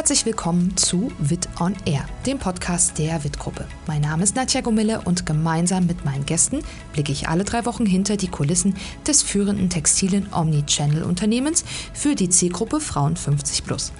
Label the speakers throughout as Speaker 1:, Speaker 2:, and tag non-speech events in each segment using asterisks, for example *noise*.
Speaker 1: Herzlich willkommen zu Wit on Air, dem Podcast der Wit-Gruppe. Mein Name ist Nadja Gomille und gemeinsam mit meinen Gästen blicke ich alle drei Wochen hinter die Kulissen des führenden textilen Omnichannel-Unternehmens für die Zielgruppe Frauen 50 plus.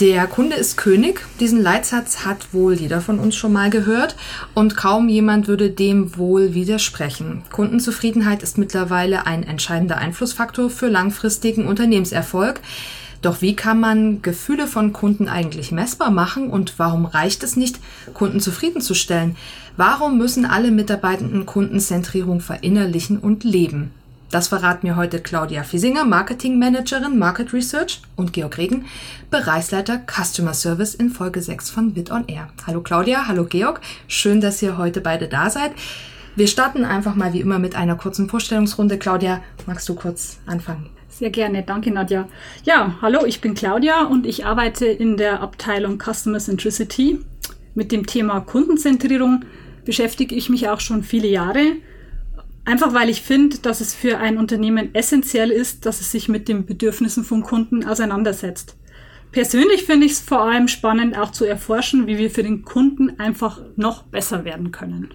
Speaker 1: Der Kunde ist König. Diesen Leitsatz hat wohl jeder von uns schon mal gehört und kaum jemand würde dem wohl widersprechen. Kundenzufriedenheit ist mittlerweile ein entscheidender Einflussfaktor für langfristigen Unternehmenserfolg. Doch wie kann man Gefühle von Kunden eigentlich messbar machen und warum reicht es nicht, Kunden zufriedenzustellen? Warum müssen alle Mitarbeitenden Kundenzentrierung verinnerlichen und leben? Das verraten mir heute Claudia Fiesinger, Marketing Managerin Market Research und Georg Regen, Bereichsleiter Customer Service in Folge 6 von Bit on Air. Hallo Claudia, hallo Georg, schön, dass ihr heute beide da seid. Wir starten einfach mal wie immer mit einer kurzen Vorstellungsrunde. Claudia, magst du kurz anfangen?
Speaker 2: Sehr gerne, danke Nadja. Ja, hallo, ich bin Claudia und ich arbeite in der Abteilung Customer Centricity. Mit dem Thema Kundenzentrierung beschäftige ich mich auch schon viele Jahre. Einfach weil ich finde, dass es für ein Unternehmen essentiell ist, dass es sich mit den Bedürfnissen von Kunden auseinandersetzt. Persönlich finde ich es vor allem spannend, auch zu erforschen, wie wir für den Kunden einfach noch besser werden können.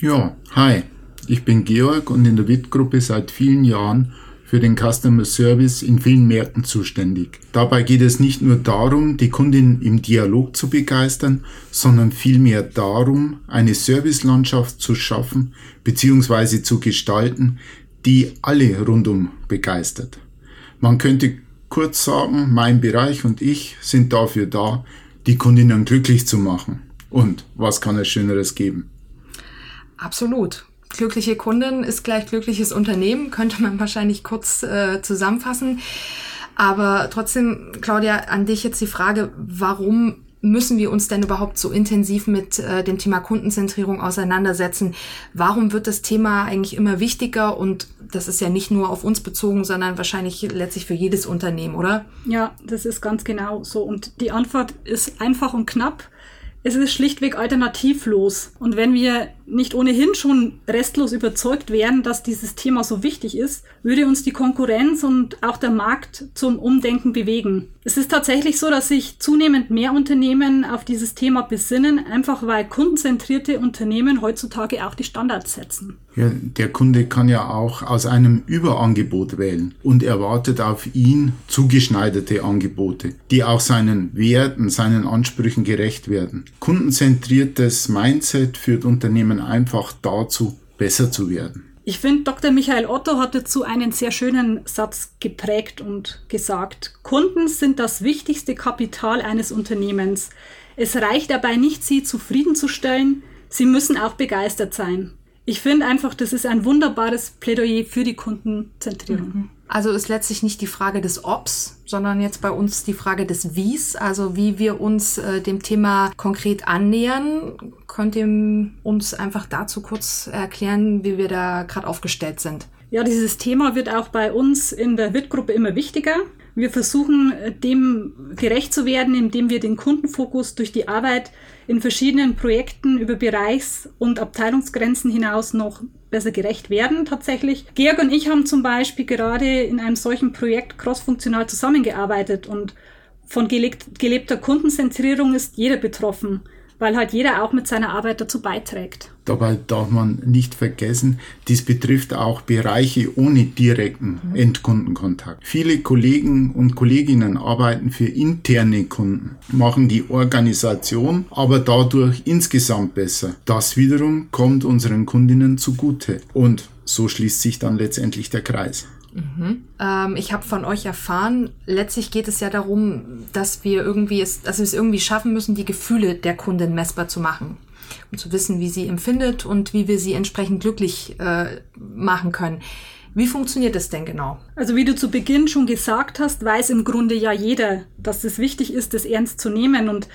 Speaker 3: Ja, hi, ich bin Georg und in der WIT-Gruppe seit vielen Jahren für den Customer Service in vielen Märkten zuständig. Dabei geht es nicht nur darum, die Kundin im Dialog zu begeistern, sondern vielmehr darum, eine Servicelandschaft zu schaffen bzw. zu gestalten, die alle rundum begeistert. Man könnte kurz sagen, mein Bereich und ich sind dafür da, die Kundinnen glücklich zu machen. Und was kann es Schöneres geben?
Speaker 1: Absolut glückliche Kundin ist gleich glückliches Unternehmen, *laughs* könnte man wahrscheinlich kurz äh, zusammenfassen. Aber trotzdem, Claudia, an dich jetzt die Frage, warum müssen wir uns denn überhaupt so intensiv mit äh, dem Thema Kundenzentrierung auseinandersetzen? Warum wird das Thema eigentlich immer wichtiger? Und das ist ja nicht nur auf uns bezogen, sondern wahrscheinlich letztlich für jedes Unternehmen, oder?
Speaker 2: Ja, das ist ganz genau so. Und die Antwort ist einfach und knapp. Es ist schlichtweg alternativlos. Und wenn wir nicht ohnehin schon restlos überzeugt wären, dass dieses Thema so wichtig ist, würde uns die Konkurrenz und auch der Markt zum Umdenken bewegen. Es ist tatsächlich so, dass sich zunehmend mehr Unternehmen auf dieses Thema besinnen, einfach weil kundenzentrierte Unternehmen heutzutage auch die Standards setzen.
Speaker 3: Ja, der Kunde kann ja auch aus einem Überangebot wählen und erwartet auf ihn zugeschneiderte Angebote, die auch seinen Werten, seinen Ansprüchen gerecht werden. Kundenzentriertes Mindset führt Unternehmen einfach dazu, besser zu werden.
Speaker 2: Ich finde, Dr. Michael Otto hat dazu einen sehr schönen Satz geprägt und gesagt, Kunden sind das wichtigste Kapital eines Unternehmens. Es reicht dabei nicht, sie zufriedenzustellen, sie müssen auch begeistert sein. Ich finde einfach, das ist ein wunderbares Plädoyer für die Kundenzentrierung. Mhm.
Speaker 1: Also ist letztlich nicht die Frage des Obs, sondern jetzt bei uns die Frage des Wies, also wie wir uns äh, dem Thema konkret annähern. Könnt ihr uns einfach dazu kurz erklären, wie wir da gerade aufgestellt sind?
Speaker 2: Ja, dieses Thema wird auch bei uns in der WIT-Gruppe immer wichtiger. Wir versuchen dem gerecht zu werden, indem wir den Kundenfokus durch die Arbeit in verschiedenen Projekten über Bereichs- und Abteilungsgrenzen hinaus noch besser gerecht werden tatsächlich. Georg und ich haben zum Beispiel gerade in einem solchen Projekt crossfunktional zusammengearbeitet und von gelebter Kundenzentrierung ist jeder betroffen weil halt jeder auch mit seiner Arbeit dazu beiträgt.
Speaker 3: Dabei darf man nicht vergessen, dies betrifft auch Bereiche ohne direkten mhm. Endkundenkontakt. Viele Kollegen und Kolleginnen arbeiten für interne Kunden, machen die Organisation aber dadurch insgesamt besser. Das wiederum kommt unseren Kundinnen zugute und so schließt sich dann letztendlich der Kreis.
Speaker 1: Mhm. Ähm, ich habe von euch erfahren, letztlich geht es ja darum, dass wir irgendwie es, dass wir es irgendwie schaffen müssen, die Gefühle der Kundin messbar zu machen. Um zu wissen, wie sie empfindet und wie wir sie entsprechend glücklich äh, machen können. Wie funktioniert das denn genau?
Speaker 2: Also wie du zu Beginn schon gesagt hast, weiß im Grunde ja jeder, dass es wichtig ist, das ernst zu nehmen. Und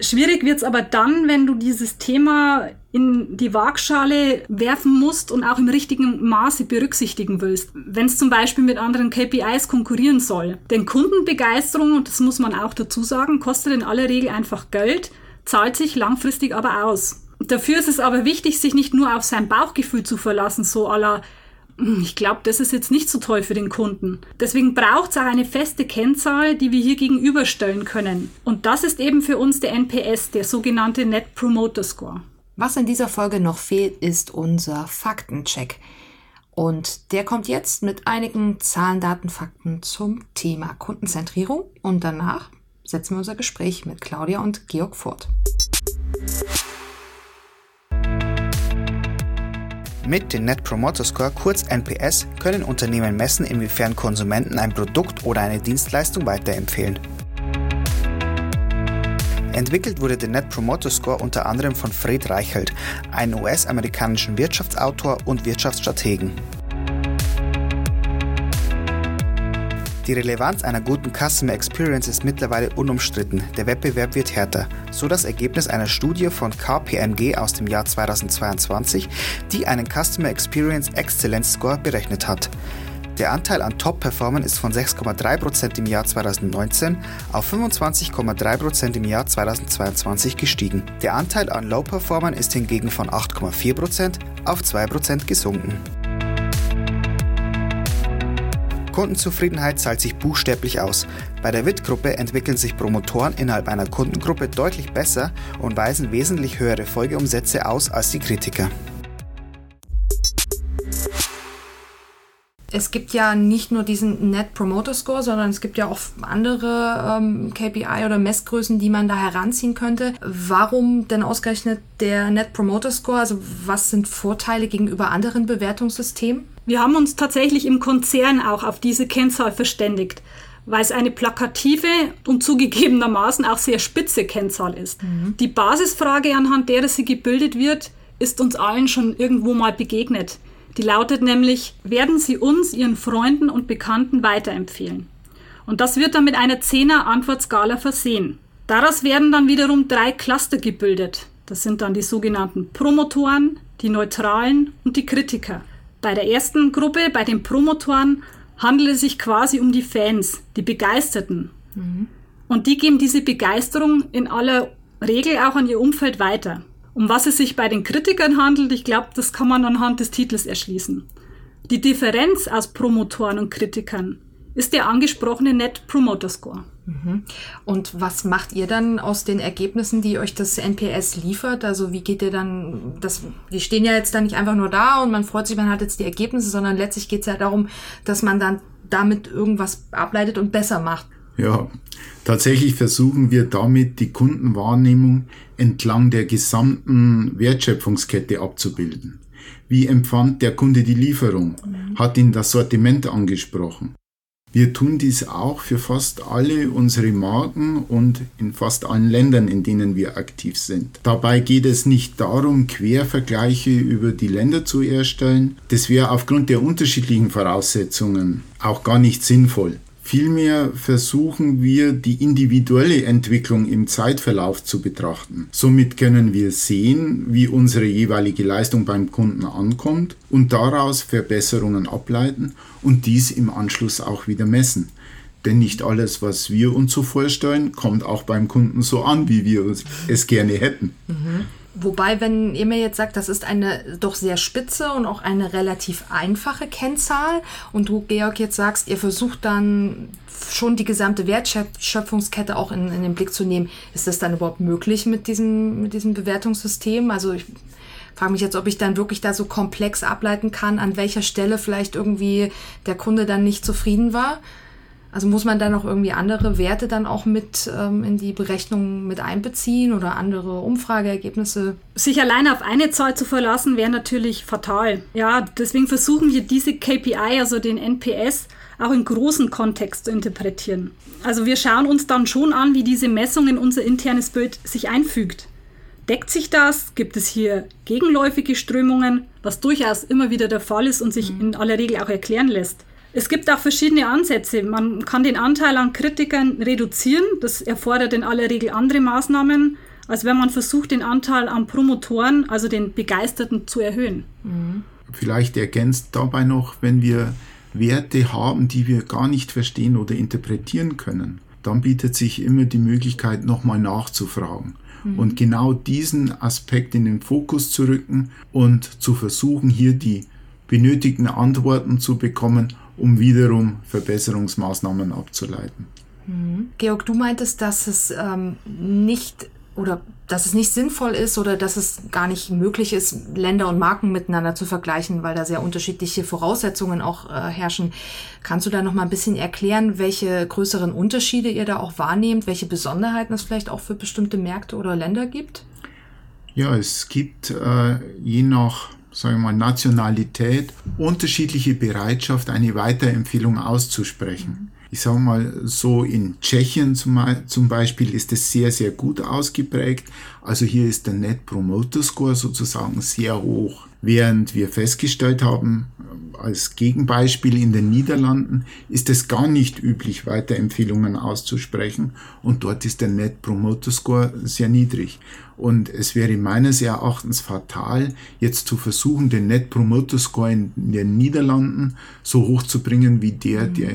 Speaker 2: Schwierig wird's aber dann, wenn du dieses Thema in die Waagschale werfen musst und auch im richtigen Maße berücksichtigen willst. Wenn es zum Beispiel mit anderen KPIs konkurrieren soll. Denn Kundenbegeisterung, und das muss man auch dazu sagen, kostet in aller Regel einfach Geld, zahlt sich langfristig aber aus. Dafür ist es aber wichtig, sich nicht nur auf sein Bauchgefühl zu verlassen, so aller ich glaube, das ist jetzt nicht so toll für den Kunden. Deswegen braucht es auch eine feste Kennzahl, die wir hier gegenüberstellen können. Und das ist eben für uns der NPS, der sogenannte Net Promoter Score.
Speaker 1: Was in dieser Folge noch fehlt, ist unser Faktencheck. Und der kommt jetzt mit einigen Zahlen, Daten, Fakten zum Thema Kundenzentrierung. Und danach setzen wir unser Gespräch mit Claudia und Georg fort.
Speaker 4: Mit dem Net Promoter Score, kurz NPS, können Unternehmen messen, inwiefern Konsumenten ein Produkt oder eine Dienstleistung weiterempfehlen. Entwickelt wurde der Net Promoter Score unter anderem von Fred Reichelt, einem US-amerikanischen Wirtschaftsautor und Wirtschaftsstrategen. Die Relevanz einer guten Customer Experience ist mittlerweile unumstritten. Der Wettbewerb wird härter. So das Ergebnis einer Studie von KPMG aus dem Jahr 2022, die einen Customer Experience Excellence Score berechnet hat. Der Anteil an Top-Performern ist von 6,3% im Jahr 2019 auf 25,3% im Jahr 2022 gestiegen. Der Anteil an Low-Performern ist hingegen von 8,4% auf 2% gesunken. Kundenzufriedenheit zahlt sich buchstäblich aus. Bei der WIT-Gruppe entwickeln sich Promotoren innerhalb einer Kundengruppe deutlich besser und weisen wesentlich höhere Folgeumsätze aus als die Kritiker.
Speaker 1: Es gibt ja nicht nur diesen Net Promoter Score, sondern es gibt ja auch andere ähm, KPI oder Messgrößen, die man da heranziehen könnte. Warum denn ausgerechnet der Net Promoter Score? Also was sind Vorteile gegenüber anderen Bewertungssystemen?
Speaker 2: Wir haben uns tatsächlich im Konzern auch auf diese Kennzahl verständigt, weil es eine plakative und zugegebenermaßen auch sehr spitze Kennzahl ist. Mhm. Die Basisfrage, anhand der sie gebildet wird, ist uns allen schon irgendwo mal begegnet. Die lautet nämlich, werden Sie uns Ihren Freunden und Bekannten weiterempfehlen? Und das wird dann mit einer 10er Antwortskala versehen. Daraus werden dann wiederum drei Cluster gebildet. Das sind dann die sogenannten Promotoren, die Neutralen und die Kritiker. Bei der ersten Gruppe, bei den Promotoren, handelt es sich quasi um die Fans, die Begeisterten. Mhm. Und die geben diese Begeisterung in aller Regel auch an ihr Umfeld weiter. Um was es sich bei den Kritikern handelt, ich glaube, das kann man anhand des Titels erschließen. Die Differenz aus Promotoren und Kritikern ist der angesprochene Net Promoter Score.
Speaker 1: Mhm. Und was macht ihr dann aus den Ergebnissen, die euch das NPS liefert? Also wie geht ihr dann, das, die stehen ja jetzt dann nicht einfach nur da und man freut sich, man hat jetzt die Ergebnisse, sondern letztlich geht es ja darum, dass man dann damit irgendwas ableitet und besser macht.
Speaker 3: Ja, tatsächlich versuchen wir damit die Kundenwahrnehmung entlang der gesamten Wertschöpfungskette abzubilden. Wie empfand der Kunde die Lieferung? Hat ihn das Sortiment angesprochen? Wir tun dies auch für fast alle unsere Marken und in fast allen Ländern, in denen wir aktiv sind. Dabei geht es nicht darum, Quervergleiche über die Länder zu erstellen. Das wäre aufgrund der unterschiedlichen Voraussetzungen auch gar nicht sinnvoll. Vielmehr versuchen wir, die individuelle Entwicklung im Zeitverlauf zu betrachten. Somit können wir sehen, wie unsere jeweilige Leistung beim Kunden ankommt und daraus Verbesserungen ableiten und dies im Anschluss auch wieder messen. Denn nicht alles, was wir uns so vorstellen, kommt auch beim Kunden so an, wie wir es gerne hätten.
Speaker 1: Mhm. Wobei, wenn ihr mir jetzt sagt, das ist eine doch sehr spitze und auch eine relativ einfache Kennzahl und du, Georg, jetzt sagst, ihr versucht dann schon die gesamte Wertschöpfungskette auch in, in den Blick zu nehmen, ist das dann überhaupt möglich mit diesem, mit diesem Bewertungssystem? Also ich frage mich jetzt, ob ich dann wirklich da so komplex ableiten kann, an welcher Stelle vielleicht irgendwie der Kunde dann nicht zufrieden war. Also muss man da noch irgendwie andere Werte dann auch mit ähm, in die Berechnung mit einbeziehen oder andere Umfrageergebnisse?
Speaker 2: Sich alleine auf eine Zahl zu verlassen, wäre natürlich fatal. Ja, deswegen versuchen wir diese KPI, also den NPS, auch in großen Kontext zu interpretieren. Also wir schauen uns dann schon an, wie diese Messung in unser internes Bild sich einfügt. Deckt sich das? Gibt es hier gegenläufige Strömungen, was durchaus immer wieder der Fall ist und sich mhm. in aller Regel auch erklären lässt? Es gibt auch verschiedene Ansätze. Man kann den Anteil an Kritikern reduzieren. Das erfordert in aller Regel andere Maßnahmen, als wenn man versucht, den Anteil an Promotoren, also den Begeisterten, zu erhöhen.
Speaker 3: Mhm. Vielleicht ergänzt dabei noch, wenn wir Werte haben, die wir gar nicht verstehen oder interpretieren können, dann bietet sich immer die Möglichkeit, nochmal nachzufragen. Mhm. Und genau diesen Aspekt in den Fokus zu rücken und zu versuchen, hier die benötigten Antworten zu bekommen, um wiederum Verbesserungsmaßnahmen abzuleiten.
Speaker 1: Mhm. Georg, du meintest, dass es ähm, nicht oder dass es nicht sinnvoll ist oder dass es gar nicht möglich ist, Länder und Marken miteinander zu vergleichen, weil da sehr unterschiedliche Voraussetzungen auch äh, herrschen. Kannst du da noch mal ein bisschen erklären, welche größeren Unterschiede ihr da auch wahrnehmt, welche Besonderheiten es vielleicht auch für bestimmte Märkte oder Länder gibt?
Speaker 3: Ja, es gibt äh, je nach sagen wir mal, Nationalität unterschiedliche Bereitschaft, eine Weiterempfehlung auszusprechen. Ich sage mal, so in Tschechien zum, Beispiel ist es sehr, sehr gut ausgeprägt. Also hier ist der Net Promoter Score sozusagen sehr hoch. Während wir festgestellt haben, als Gegenbeispiel in den Niederlanden ist es gar nicht üblich, Weiterempfehlungen auszusprechen und dort ist der Net Promoter Score sehr niedrig. Und es wäre meines Erachtens fatal, jetzt zu versuchen, den Net Promoter Score in den Niederlanden so hoch zu bringen, wie der, der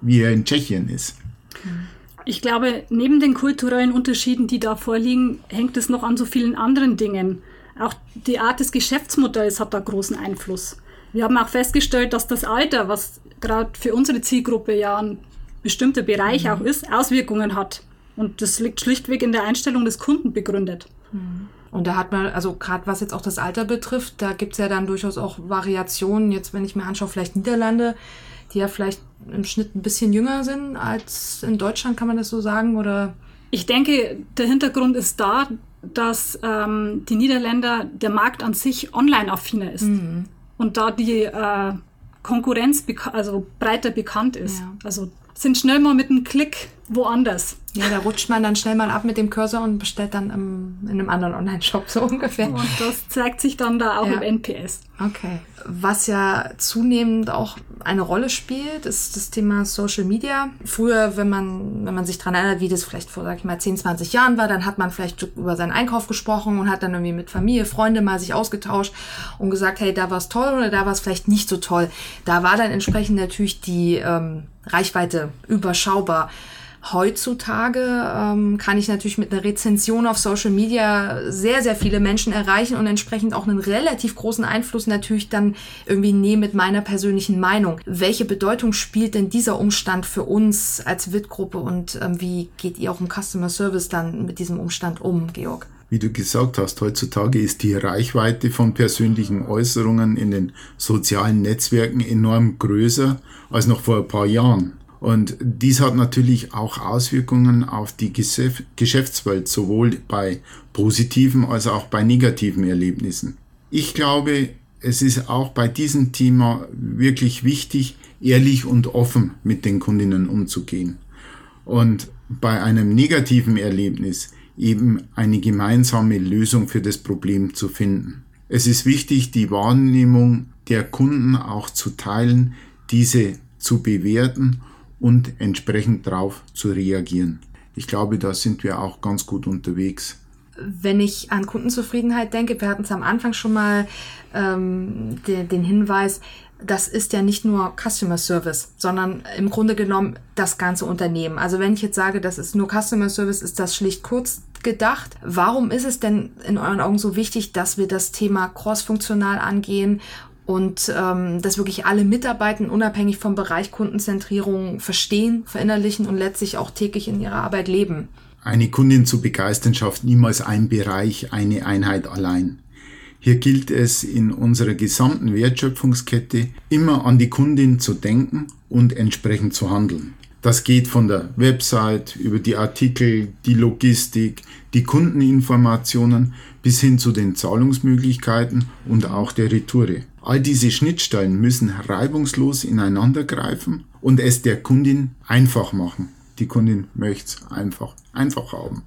Speaker 3: wie er in Tschechien ist.
Speaker 2: Ich glaube, neben den kulturellen Unterschieden, die da vorliegen, hängt es noch an so vielen anderen Dingen. Auch die Art des Geschäftsmodells hat da großen Einfluss. Wir haben auch festgestellt, dass das Alter, was gerade für unsere Zielgruppe ja ein bestimmter Bereich mhm. auch ist, Auswirkungen hat. Und das liegt schlichtweg in der Einstellung des Kunden begründet.
Speaker 1: Mhm. Und da hat man, also gerade was jetzt auch das Alter betrifft, da gibt es ja dann durchaus auch Variationen. Jetzt, wenn ich mir anschaue, vielleicht Niederlande, die ja vielleicht im Schnitt ein bisschen jünger sind als in Deutschland, kann man das so sagen? Oder?
Speaker 2: Ich denke, der Hintergrund ist da, dass ähm, die Niederländer, der Markt an sich online-affiner ist. Mhm. Und da die äh, Konkurrenz also breiter bekannt ist. Ja. Also sind schnell mal mit einem Klick woanders.
Speaker 1: Ja, da rutscht man dann schnell mal ab mit dem Cursor und bestellt dann im, in einem anderen Online-Shop so ungefähr.
Speaker 2: Und das zeigt sich dann da auch ja. im NPS.
Speaker 1: Okay. Was ja zunehmend auch eine Rolle spielt, ist das Thema Social Media. Früher, wenn man, wenn man sich dran erinnert, wie das vielleicht vor, sag ich mal, 10, 20 Jahren war, dann hat man vielleicht über seinen Einkauf gesprochen und hat dann irgendwie mit Familie, Freunde mal sich ausgetauscht und gesagt, hey, da war es toll oder da war es vielleicht nicht so toll. Da war dann entsprechend natürlich die ähm, Reichweite überschaubar. Heutzutage ähm, kann ich natürlich mit einer Rezension auf Social Media sehr, sehr viele Menschen erreichen und entsprechend auch einen relativ großen Einfluss natürlich dann irgendwie nehmen mit meiner persönlichen Meinung. Welche Bedeutung spielt denn dieser Umstand für uns als WIT-Gruppe und ähm, wie geht ihr auch im Customer Service dann mit diesem Umstand um, Georg?
Speaker 3: Wie du gesagt hast, heutzutage ist die Reichweite von persönlichen Äußerungen in den sozialen Netzwerken enorm größer als noch vor ein paar Jahren. Und dies hat natürlich auch Auswirkungen auf die Geschäftswelt, sowohl bei positiven als auch bei negativen Erlebnissen. Ich glaube, es ist auch bei diesem Thema wirklich wichtig, ehrlich und offen mit den Kundinnen umzugehen. Und bei einem negativen Erlebnis eben eine gemeinsame Lösung für das Problem zu finden. Es ist wichtig, die Wahrnehmung der Kunden auch zu teilen, diese zu bewerten und entsprechend darauf zu reagieren. Ich glaube, da sind wir auch ganz gut unterwegs.
Speaker 1: Wenn ich an Kundenzufriedenheit denke, wir hatten es am Anfang schon mal ähm, den, den Hinweis, das ist ja nicht nur Customer Service, sondern im Grunde genommen das ganze Unternehmen. Also wenn ich jetzt sage, das ist nur Customer Service, ist das schlicht kurz gedacht. Warum ist es denn in euren Augen so wichtig, dass wir das Thema crossfunktional angehen und ähm, dass wirklich alle Mitarbeiter unabhängig vom Bereich Kundenzentrierung verstehen, verinnerlichen und letztlich auch täglich in ihrer Arbeit leben.
Speaker 3: Eine Kundin zu begeistern schafft niemals ein Bereich, eine Einheit allein. Hier gilt es in unserer gesamten Wertschöpfungskette immer an die Kundin zu denken und entsprechend zu handeln. Das geht von der Website über die Artikel, die Logistik, die Kundeninformationen bis hin zu den Zahlungsmöglichkeiten und auch der Retoure. All diese Schnittstellen müssen reibungslos ineinandergreifen und es der Kundin einfach machen. Die Kundin möchte es einfach, einfach haben.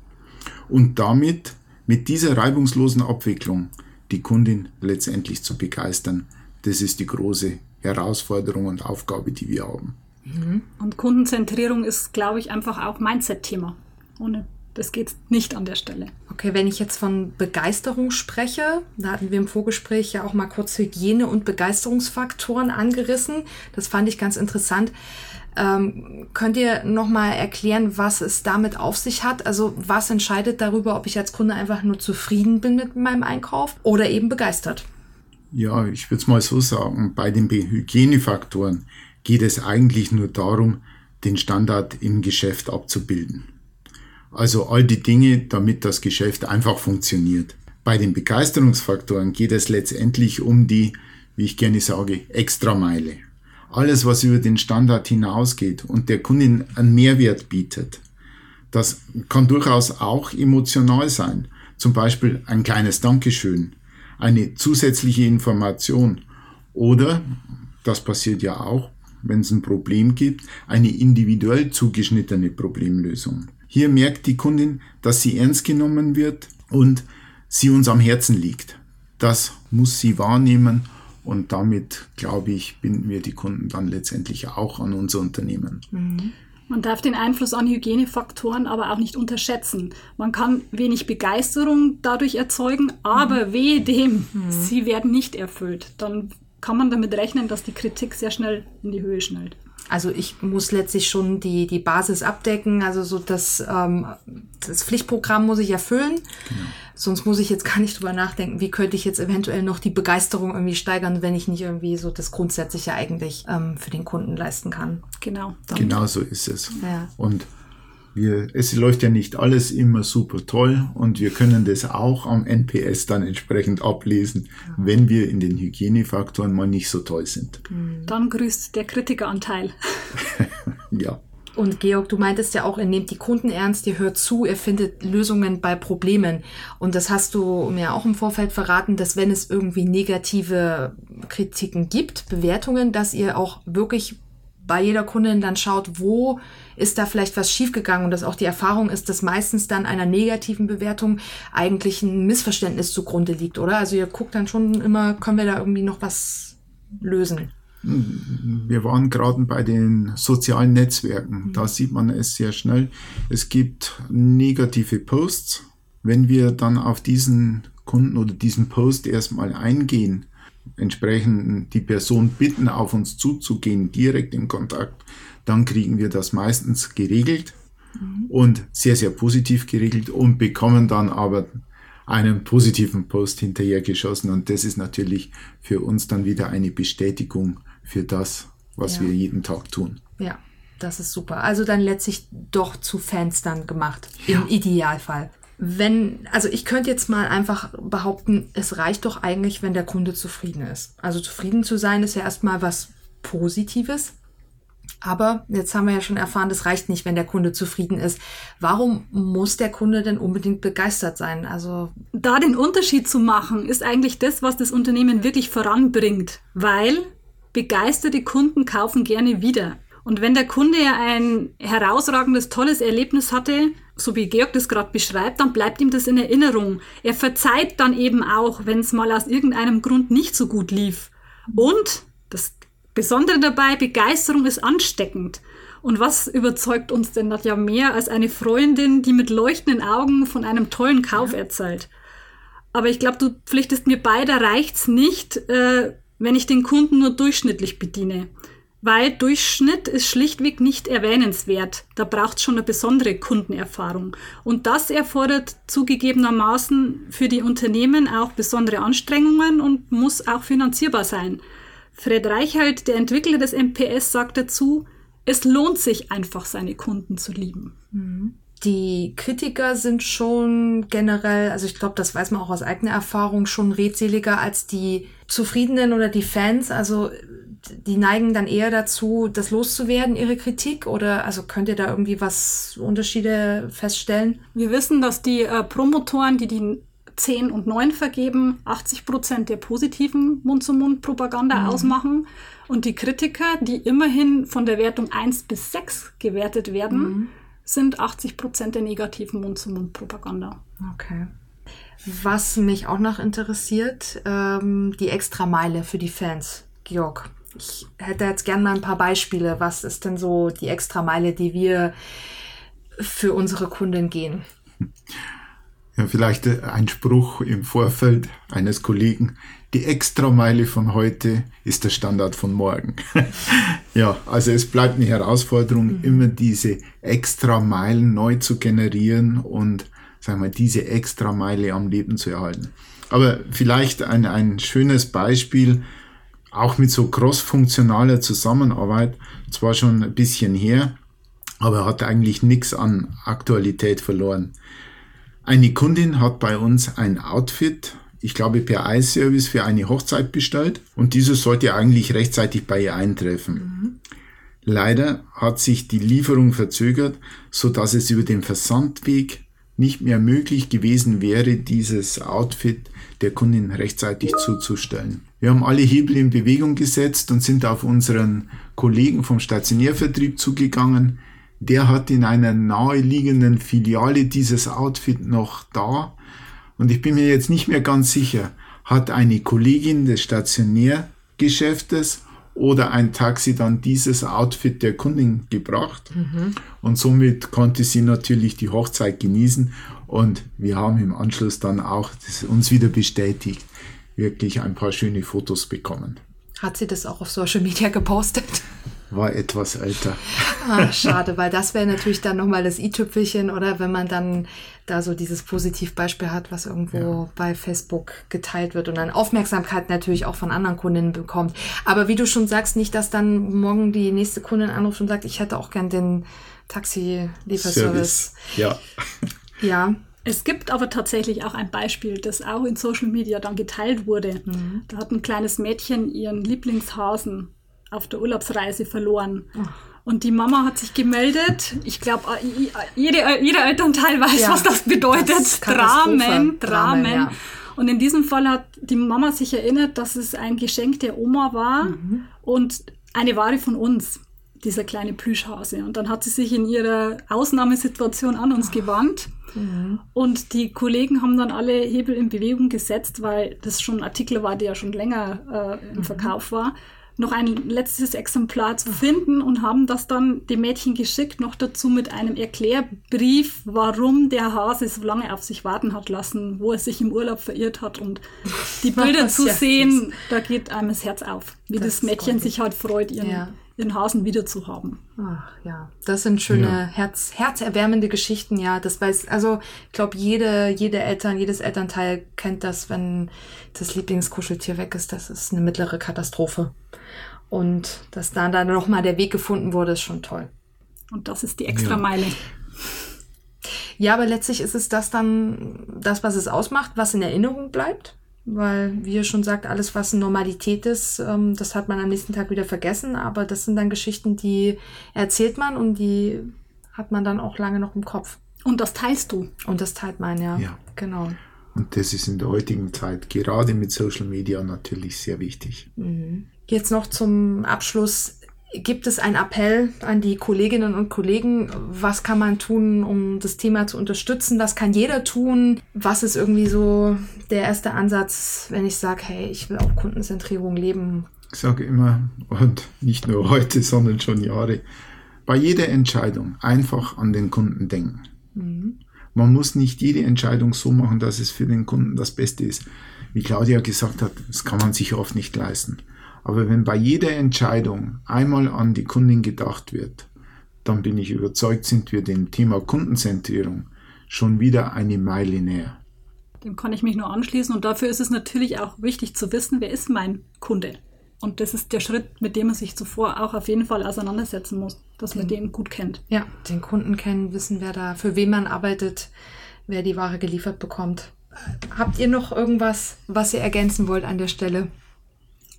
Speaker 3: Und damit, mit dieser reibungslosen Abwicklung, die Kundin letztendlich zu begeistern, das ist die große Herausforderung und Aufgabe, die wir haben.
Speaker 2: Mhm. Und Kundenzentrierung ist, glaube ich, einfach auch Mindset-Thema. Ohne das geht nicht an der Stelle.
Speaker 1: Okay, wenn ich jetzt von Begeisterung spreche, da hatten wir im Vorgespräch ja auch mal kurz Hygiene- und Begeisterungsfaktoren angerissen. Das fand ich ganz interessant. Ähm, könnt ihr nochmal erklären, was es damit auf sich hat? Also was entscheidet darüber, ob ich als Kunde einfach nur zufrieden bin mit meinem Einkauf oder eben begeistert?
Speaker 3: Ja, ich würde es mal so sagen, bei den Hygienefaktoren geht es eigentlich nur darum, den Standard im Geschäft abzubilden. Also all die Dinge, damit das Geschäft einfach funktioniert. Bei den Begeisterungsfaktoren geht es letztendlich um die, wie ich gerne sage, Extrameile. Alles, was über den Standard hinausgeht und der Kundin einen Mehrwert bietet. Das kann durchaus auch emotional sein. Zum Beispiel ein kleines Dankeschön, eine zusätzliche Information oder, das passiert ja auch, wenn es ein Problem gibt, eine individuell zugeschnittene Problemlösung. Hier merkt die Kundin, dass sie ernst genommen wird und sie uns am Herzen liegt. Das muss sie wahrnehmen und damit, glaube ich, binden wir die Kunden dann letztendlich auch an unser Unternehmen.
Speaker 2: Mhm. Man darf den Einfluss an Hygienefaktoren aber auch nicht unterschätzen. Man kann wenig Begeisterung dadurch erzeugen, aber mhm. wehe dem, mhm. sie werden nicht erfüllt. Dann kann man damit rechnen, dass die Kritik sehr schnell in die Höhe schnellt.
Speaker 1: Also ich muss letztlich schon die, die Basis abdecken. Also so das, ähm, das Pflichtprogramm muss ich erfüllen. Genau. Sonst muss ich jetzt gar nicht drüber nachdenken, wie könnte ich jetzt eventuell noch die Begeisterung irgendwie steigern, wenn ich nicht irgendwie so das Grundsätzliche eigentlich ähm, für den Kunden leisten kann.
Speaker 2: Genau.
Speaker 3: Genau so ist es. Ja. Und wir, es läuft ja nicht alles immer super toll und wir können das auch am NPS dann entsprechend ablesen, ja. wenn wir in den Hygienefaktoren mal nicht so toll sind.
Speaker 2: Mhm. Dann grüßt der Kritikeranteil. *laughs*
Speaker 3: ja.
Speaker 1: Und Georg, du meintest ja auch, ihr nehmt die Kunden ernst, ihr hört zu, ihr findet Lösungen bei Problemen. Und das hast du mir auch im Vorfeld verraten, dass wenn es irgendwie negative Kritiken gibt, Bewertungen, dass ihr auch wirklich bei jeder Kundin dann schaut, wo ist da vielleicht was schiefgegangen und dass auch die Erfahrung ist, dass meistens dann einer negativen Bewertung eigentlich ein Missverständnis zugrunde liegt, oder? Also ihr guckt dann schon immer, können wir da irgendwie noch was lösen?
Speaker 3: Wir waren gerade bei den sozialen Netzwerken. Mhm. Da sieht man es sehr schnell. Es gibt negative Posts. Wenn wir dann auf diesen Kunden oder diesen Post erstmal eingehen, entsprechend die Person bitten, auf uns zuzugehen, direkt in Kontakt, dann kriegen wir das meistens geregelt mhm. und sehr, sehr positiv geregelt und bekommen dann aber einen positiven Post hinterher geschossen. Und das ist natürlich für uns dann wieder eine Bestätigung für das, was ja. wir jeden Tag tun.
Speaker 1: Ja, das ist super. Also dann letztlich doch zu Fans dann gemacht, ja. im Idealfall wenn, also ich könnte jetzt mal einfach behaupten, es reicht doch eigentlich, wenn der Kunde zufrieden ist. Also zufrieden zu sein ist ja erstmal was Positives. Aber jetzt haben wir ja schon erfahren, das reicht nicht, wenn der Kunde zufrieden ist. Warum muss der Kunde denn unbedingt begeistert sein? Also
Speaker 2: da den Unterschied zu machen, ist eigentlich das, was das Unternehmen wirklich voranbringt, weil begeisterte Kunden kaufen gerne wieder. Und wenn der Kunde ein herausragendes, tolles Erlebnis hatte, so wie Georg das gerade beschreibt, dann bleibt ihm das in Erinnerung. Er verzeiht dann eben auch, wenn es mal aus irgendeinem Grund nicht so gut lief. Und das Besondere dabei, Begeisterung ist ansteckend. Und was überzeugt uns denn das ja mehr als eine Freundin, die mit leuchtenden Augen von einem tollen Kauf ja. erzählt? Aber ich glaube, du pflichtest mir bei, da reicht's nicht, äh, wenn ich den Kunden nur durchschnittlich bediene weil Durchschnitt ist schlichtweg nicht erwähnenswert. Da braucht es schon eine besondere Kundenerfahrung. Und das erfordert zugegebenermaßen für die Unternehmen auch besondere Anstrengungen und muss auch finanzierbar sein. Fred Reichelt, der Entwickler des MPS, sagt dazu, es lohnt sich einfach, seine Kunden zu lieben.
Speaker 1: Mhm. Die Kritiker sind schon generell, also ich glaube, das weiß man auch aus eigener Erfahrung, schon redseliger als die Zufriedenen oder die Fans. Also die neigen dann eher dazu, das loszuwerden, ihre Kritik? Oder also könnt ihr da irgendwie was Unterschiede feststellen?
Speaker 2: Wir wissen, dass die äh, Promotoren, die die 10 und 9 vergeben, 80 Prozent der positiven Mund-zu-Mund-Propaganda mhm. ausmachen. Und die Kritiker, die immerhin von der Wertung 1 bis 6 gewertet werden, mhm. sind 80 Prozent der negativen Mund-zu-Mund-Propaganda.
Speaker 1: Okay. Was mich auch noch interessiert, ähm, die Extrameile für die Fans. Georg, ich hätte jetzt gern mal ein paar Beispiele. Was ist denn so die Extrameile, die wir für unsere Kunden gehen?
Speaker 3: Ja, vielleicht ein Spruch im Vorfeld eines Kollegen. Die Extrameile von heute ist der Standard von morgen. *laughs* ja, also es bleibt eine Herausforderung, mhm. immer diese Extrameilen neu zu generieren und sagen wir, diese Extrameile am Leben zu erhalten. Aber vielleicht ein, ein schönes Beispiel, auch mit so crossfunktionaler Zusammenarbeit, zwar schon ein bisschen her, aber hat eigentlich nichts an Aktualität verloren. Eine Kundin hat bei uns ein Outfit, ich glaube per iService für eine Hochzeit bestellt und dieses sollte eigentlich rechtzeitig bei ihr eintreffen. Mhm. Leider hat sich die Lieferung verzögert, so dass es über den Versandweg nicht mehr möglich gewesen wäre, dieses Outfit der Kundin rechtzeitig zuzustellen. Wir haben alle Hebel in Bewegung gesetzt und sind auf unseren Kollegen vom Stationärvertrieb zugegangen. Der hat in einer naheliegenden Filiale dieses Outfit noch da. Und ich bin mir jetzt nicht mehr ganz sicher, hat eine Kollegin des Stationärgeschäftes oder ein Taxi dann dieses Outfit der Kundin gebracht. Mhm. Und somit konnte sie natürlich die Hochzeit genießen. Und wir haben im Anschluss dann auch uns wieder bestätigt, wirklich ein paar schöne Fotos bekommen.
Speaker 1: Hat sie das auch auf Social Media gepostet?
Speaker 3: War etwas älter.
Speaker 1: Ah, schade, weil das wäre natürlich dann nochmal das i-Tüpfelchen oder wenn man dann da so dieses Positivbeispiel hat, was irgendwo ja. bei Facebook geteilt wird und dann Aufmerksamkeit natürlich auch von anderen Kundinnen bekommt. Aber wie du schon sagst, nicht, dass dann morgen die nächste Kundin anruft und sagt, ich hätte auch gern den Taxi-Lieferservice.
Speaker 3: Ja.
Speaker 2: Ja, es gibt aber tatsächlich auch ein Beispiel, das auch in Social Media dann geteilt wurde. Mhm. Da hat ein kleines Mädchen ihren Lieblingshasen auf der Urlaubsreise verloren. Oh. Und die Mama hat sich gemeldet. Ich glaube, jeder, jeder Elternteil weiß, ja, was das bedeutet. Das Dramen, Dramen. Ja. Und in diesem Fall hat die Mama sich erinnert, dass es ein Geschenk der Oma war mhm. und eine Ware von uns, dieser kleine Plüschhase. Und dann hat sie sich in ihrer Ausnahmesituation an uns oh. gewandt Mhm. Und die Kollegen haben dann alle Hebel in Bewegung gesetzt, weil das schon ein Artikel war, der ja schon länger äh, im mhm. Verkauf war, noch ein letztes Exemplar zu finden und haben das dann dem Mädchen geschickt, noch dazu mit einem Erklärbrief, warum der Hase so lange auf sich warten hat lassen, wo er sich im Urlaub verirrt hat und die *laughs* Bilder zu sehen, da geht einem das Herz auf, wie das, das Mädchen sich halt freut, ihren, ja den Hasen wieder zu haben.
Speaker 1: Ach ja, das sind schöne, ja. Herz, herzerwärmende Geschichten, ja. Das weiß, also ich glaube, jede, jede Eltern, jedes Elternteil kennt das, wenn das Lieblingskuscheltier weg ist. Das ist eine mittlere Katastrophe. Und dass da dann nochmal der Weg gefunden wurde, ist schon toll.
Speaker 2: Und das ist die Extrameile. Ja.
Speaker 1: ja, aber letztlich ist es das dann, das, was es ausmacht, was in Erinnerung bleibt weil, wie ihr schon sagt, alles, was Normalität ist, ähm, das hat man am nächsten Tag wieder vergessen. Aber das sind dann Geschichten, die erzählt man und die hat man dann auch lange noch im Kopf.
Speaker 2: Und das teilst du.
Speaker 1: Und das teilt man, ja.
Speaker 3: Ja.
Speaker 1: Genau.
Speaker 3: Und das ist in der heutigen Zeit, gerade mit Social Media, natürlich sehr wichtig.
Speaker 1: Mhm. Jetzt noch zum Abschluss. Gibt es einen Appell an die Kolleginnen und Kollegen? Was kann man tun, um das Thema zu unterstützen? Was kann jeder tun? Was ist irgendwie so der erste Ansatz, wenn ich sage, hey, ich will auch Kundenzentrierung leben?
Speaker 3: Ich sage immer, und nicht nur heute, sondern schon Jahre, bei jeder Entscheidung einfach an den Kunden denken. Mhm. Man muss nicht jede Entscheidung so machen, dass es für den Kunden das Beste ist. Wie Claudia gesagt hat, das kann man sich oft nicht leisten. Aber wenn bei jeder Entscheidung einmal an die Kundin gedacht wird, dann bin ich überzeugt, sind wir dem Thema Kundenzentrierung schon wieder eine Meile näher.
Speaker 2: Dem kann ich mich nur anschließen und dafür ist es natürlich auch wichtig zu wissen, wer ist mein Kunde. Und das ist der Schritt, mit dem man sich zuvor auch auf jeden Fall auseinandersetzen muss, dass man den gut kennt.
Speaker 1: Ja, den Kunden kennen, wissen, wer da, für wen man arbeitet, wer die Ware geliefert bekommt. Habt ihr noch irgendwas, was ihr ergänzen wollt an der Stelle?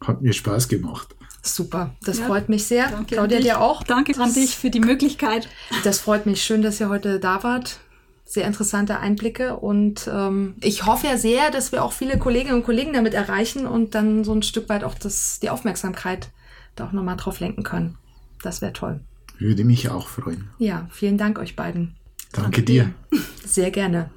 Speaker 3: Hat mir Spaß gemacht.
Speaker 1: Super, das ja, freut mich sehr. Danke Claudia, dir auch.
Speaker 2: Danke an dich für die Möglichkeit.
Speaker 1: Das freut mich. Schön, dass ihr heute da wart. Sehr interessante Einblicke und ähm, ich hoffe ja sehr, dass wir auch viele Kolleginnen und Kollegen damit erreichen und dann so ein Stück weit auch das, die Aufmerksamkeit da auch nochmal drauf lenken können. Das wäre toll.
Speaker 3: Würde mich auch freuen.
Speaker 1: Ja, vielen Dank euch beiden.
Speaker 3: Danke, Danke dir.
Speaker 1: Sehr gerne.